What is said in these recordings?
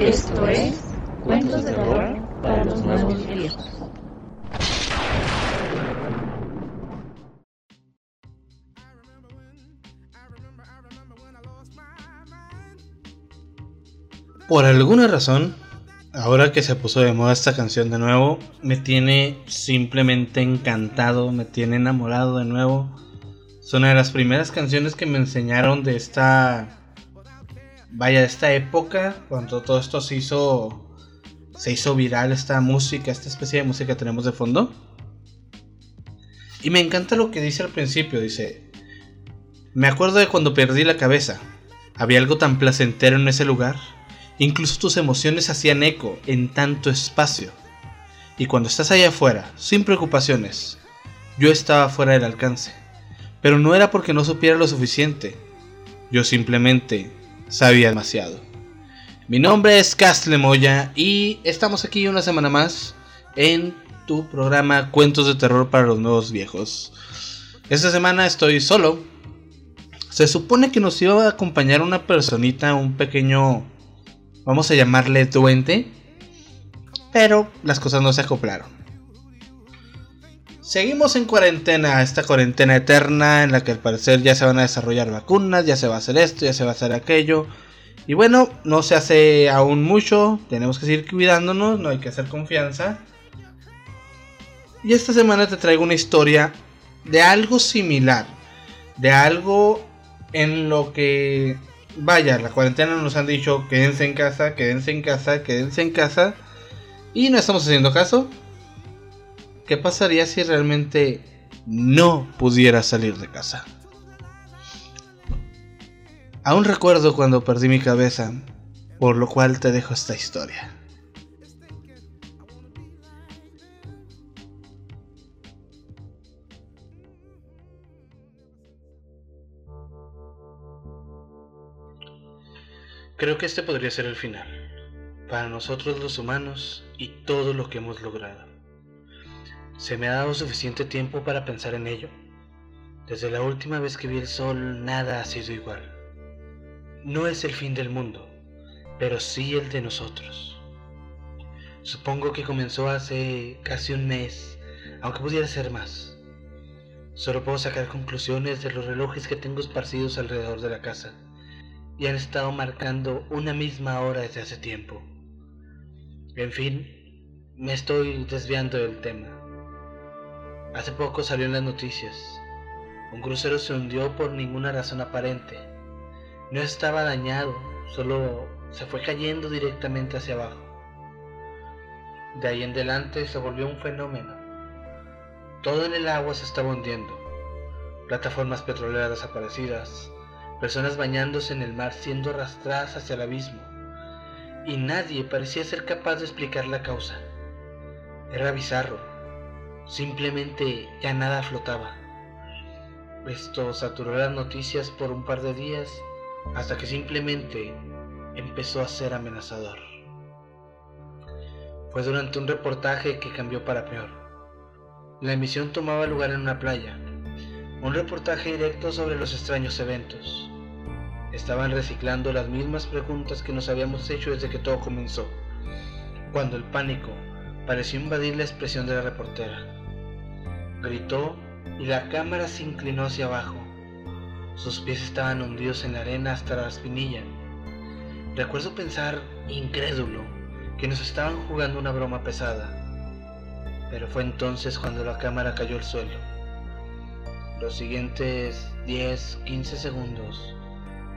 Esto es Cuentos de Terror para los Nuevos Viejos. Por alguna razón, ahora que se puso de moda esta canción de nuevo, me tiene simplemente encantado, me tiene enamorado de nuevo. Es una de las primeras canciones que me enseñaron de esta vaya, esta época, cuando todo esto se hizo, se hizo viral, esta música, esta especie de música que tenemos de fondo. Y me encanta lo que dice al principio, dice, me acuerdo de cuando perdí la cabeza, había algo tan placentero en ese lugar, incluso tus emociones hacían eco en tanto espacio. Y cuando estás allá afuera, sin preocupaciones, yo estaba fuera del alcance. Pero no era porque no supiera lo suficiente. Yo simplemente sabía demasiado. Mi nombre es Castle Moya y estamos aquí una semana más en tu programa Cuentos de Terror para los Nuevos Viejos. Esta semana estoy solo. Se supone que nos iba a acompañar una personita, un pequeño, vamos a llamarle duende, pero las cosas no se acoplaron. Seguimos en cuarentena, esta cuarentena eterna en la que al parecer ya se van a desarrollar vacunas, ya se va a hacer esto, ya se va a hacer aquello. Y bueno, no se hace aún mucho, tenemos que seguir cuidándonos, no hay que hacer confianza. Y esta semana te traigo una historia de algo similar, de algo en lo que, vaya, la cuarentena nos han dicho quédense en casa, quédense en casa, quédense en casa. Y no estamos haciendo caso, ¿Qué pasaría si realmente no pudiera salir de casa? Aún recuerdo cuando perdí mi cabeza, por lo cual te dejo esta historia. Creo que este podría ser el final, para nosotros los humanos y todo lo que hemos logrado. ¿Se me ha dado suficiente tiempo para pensar en ello? Desde la última vez que vi el sol, nada ha sido igual. No es el fin del mundo, pero sí el de nosotros. Supongo que comenzó hace casi un mes, aunque pudiera ser más. Solo puedo sacar conclusiones de los relojes que tengo esparcidos alrededor de la casa, y han estado marcando una misma hora desde hace tiempo. En fin, me estoy desviando del tema. Hace poco salió en las noticias. Un crucero se hundió por ninguna razón aparente. No estaba dañado, solo se fue cayendo directamente hacia abajo. De ahí en adelante se volvió un fenómeno. Todo en el agua se estaba hundiendo. Plataformas petroleras desaparecidas, personas bañándose en el mar siendo arrastradas hacia el abismo. Y nadie parecía ser capaz de explicar la causa. Era bizarro Simplemente ya nada flotaba. Esto saturó las noticias por un par de días hasta que simplemente empezó a ser amenazador. Fue durante un reportaje que cambió para peor. La emisión tomaba lugar en una playa, un reportaje directo sobre los extraños eventos. Estaban reciclando las mismas preguntas que nos habíamos hecho desde que todo comenzó, cuando el pánico pareció invadir la expresión de la reportera gritó y la cámara se inclinó hacia abajo. Sus pies estaban hundidos en la arena hasta la espinilla. Recuerdo pensar, incrédulo, que nos estaban jugando una broma pesada. Pero fue entonces cuando la cámara cayó al suelo. Los siguientes 10, 15 segundos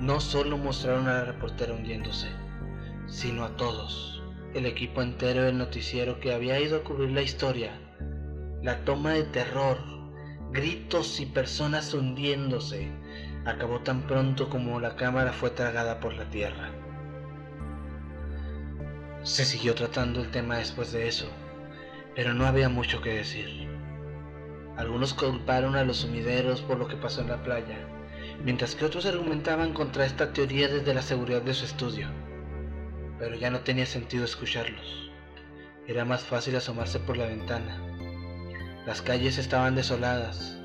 no solo mostraron a la reportera hundiéndose, sino a todos, el equipo entero del noticiero que había ido a cubrir la historia la toma de terror, gritos y personas hundiéndose, acabó tan pronto como la cámara fue tragada por la tierra. Se siguió tratando el tema después de eso, pero no había mucho que decir. Algunos culparon a los sumideros por lo que pasó en la playa, mientras que otros argumentaban contra esta teoría desde la seguridad de su estudio. Pero ya no tenía sentido escucharlos. Era más fácil asomarse por la ventana las calles estaban desoladas.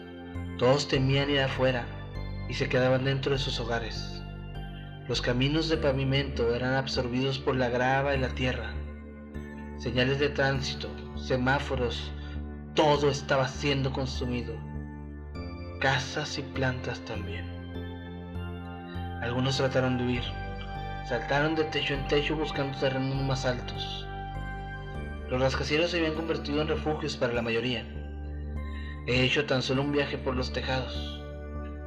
Todos temían ir afuera y se quedaban dentro de sus hogares. Los caminos de pavimento eran absorbidos por la grava y la tierra. Señales de tránsito, semáforos, todo estaba siendo consumido. Casas y plantas también. Algunos trataron de huir. Saltaron de techo en techo buscando terrenos más altos. Los rascacielos se habían convertido en refugios para la mayoría. He hecho tan solo un viaje por los tejados,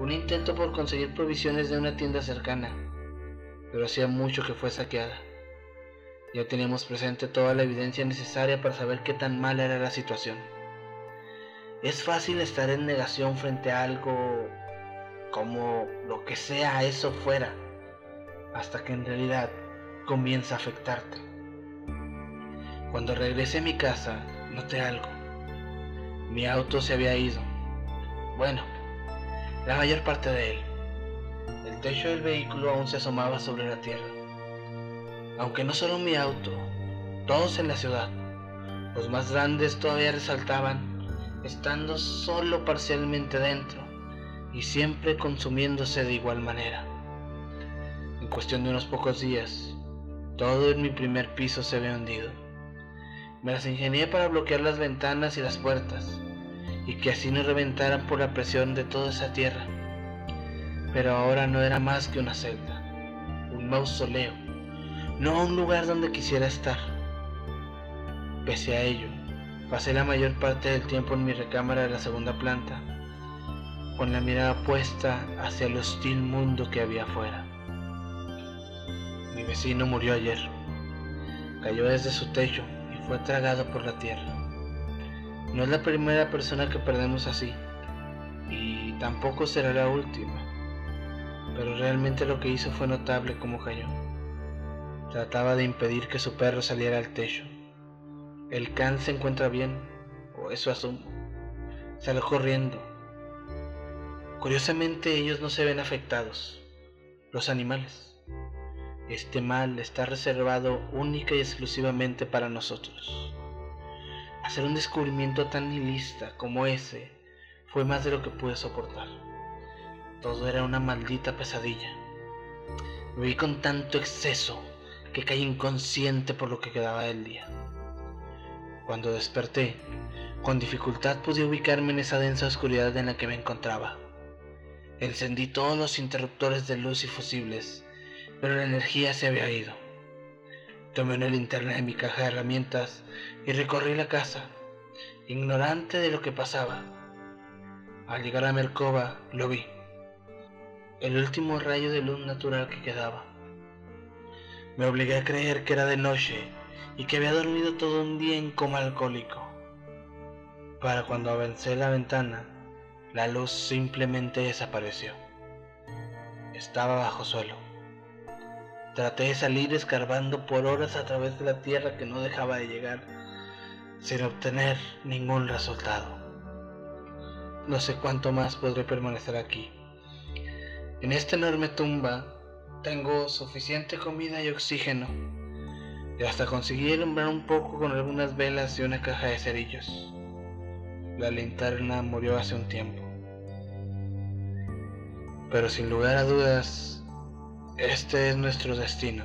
un intento por conseguir provisiones de una tienda cercana, pero hacía mucho que fue saqueada. Ya teníamos presente toda la evidencia necesaria para saber qué tan mala era la situación. Es fácil estar en negación frente a algo como lo que sea eso fuera, hasta que en realidad comienza a afectarte. Cuando regresé a mi casa, noté algo. Mi auto se había ido. Bueno, la mayor parte de él. El techo del vehículo aún se asomaba sobre la tierra. Aunque no solo mi auto, todos en la ciudad, los más grandes todavía resaltaban, estando solo parcialmente dentro y siempre consumiéndose de igual manera. En cuestión de unos pocos días, todo en mi primer piso se había hundido. Me las ingenié para bloquear las ventanas y las puertas, y que así no reventaran por la presión de toda esa tierra. Pero ahora no era más que una celda, un mausoleo, no un lugar donde quisiera estar. Pese a ello, pasé la mayor parte del tiempo en mi recámara de la segunda planta, con la mirada puesta hacia el hostil mundo que había afuera. Mi vecino murió ayer. Cayó desde su techo fue tragado por la tierra. No es la primera persona que perdemos así, y tampoco será la última, pero realmente lo que hizo fue notable como cayó. Trataba de impedir que su perro saliera al techo. El can se encuentra bien, o eso asumo. Salió corriendo. Curiosamente ellos no se ven afectados, los animales. Este mal está reservado única y exclusivamente para nosotros. Hacer un descubrimiento tan nihilista como ese fue más de lo que pude soportar. Todo era una maldita pesadilla. Me vi con tanto exceso que caí inconsciente por lo que quedaba del día. Cuando desperté, con dificultad pude ubicarme en esa densa oscuridad en la que me encontraba. Encendí todos los interruptores de luz y fusibles, pero la energía se había ido. Tomé una linterna de mi caja de herramientas y recorrí la casa, ignorante de lo que pasaba. Al llegar a mi lo vi. El último rayo de luz natural que quedaba. Me obligué a creer que era de noche y que había dormido todo un día en coma alcohólico. Para cuando avancé la ventana, la luz simplemente desapareció. Estaba bajo suelo. Traté de salir escarbando por horas a través de la tierra que no dejaba de llegar, sin obtener ningún resultado. No sé cuánto más podré permanecer aquí. En esta enorme tumba tengo suficiente comida y oxígeno, y hasta conseguí alumbrar un poco con algunas velas y una caja de cerillos. La linterna murió hace un tiempo. Pero sin lugar a dudas, este es nuestro destino,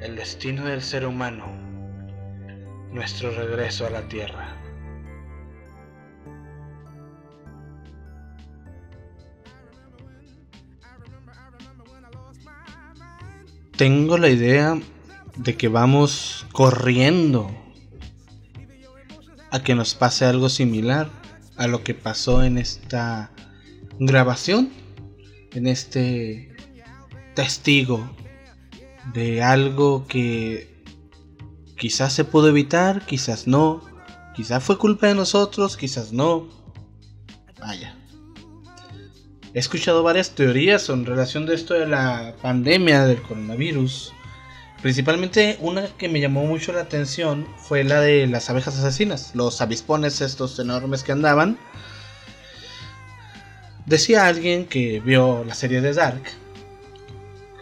el destino del ser humano, nuestro regreso a la Tierra. Tengo la idea de que vamos corriendo a que nos pase algo similar a lo que pasó en esta grabación, en este testigo de algo que quizás se pudo evitar, quizás no, quizás fue culpa de nosotros, quizás no. Vaya. He escuchado varias teorías en relación de esto de la pandemia del coronavirus. Principalmente una que me llamó mucho la atención fue la de las abejas asesinas, los avispones estos enormes que andaban. Decía alguien que vio la serie de Dark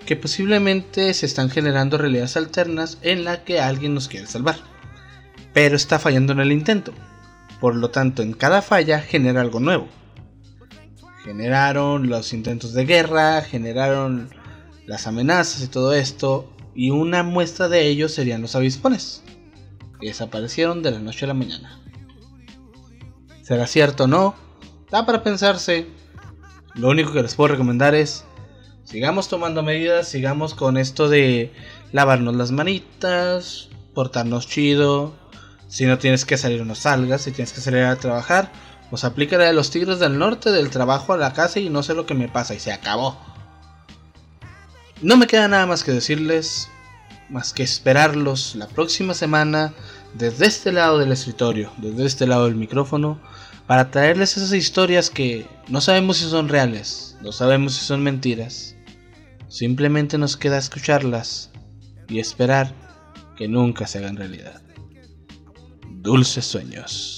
que posiblemente se están generando realidades alternas en la que alguien nos quiere salvar, pero está fallando en el intento. Por lo tanto, en cada falla genera algo nuevo. Generaron los intentos de guerra, generaron las amenazas y todo esto, y una muestra de ello serían los avispones, que desaparecieron de la noche a la mañana. ¿Será cierto o no? Da para pensarse. Lo único que les puedo recomendar es sigamos tomando medidas, sigamos con esto de lavarnos las manitas, portarnos chido. Si no tienes que salir, no salgas. Si tienes que salir a trabajar, pues aplica de los tigres del norte, del trabajo a la casa y no sé lo que me pasa y se acabó. No me queda nada más que decirles, más que esperarlos la próxima semana desde este lado del escritorio, desde este lado del micrófono, para traerles esas historias que no sabemos si son reales, no sabemos si son mentiras. Simplemente nos queda escucharlas y esperar que nunca se hagan realidad. Dulces sueños.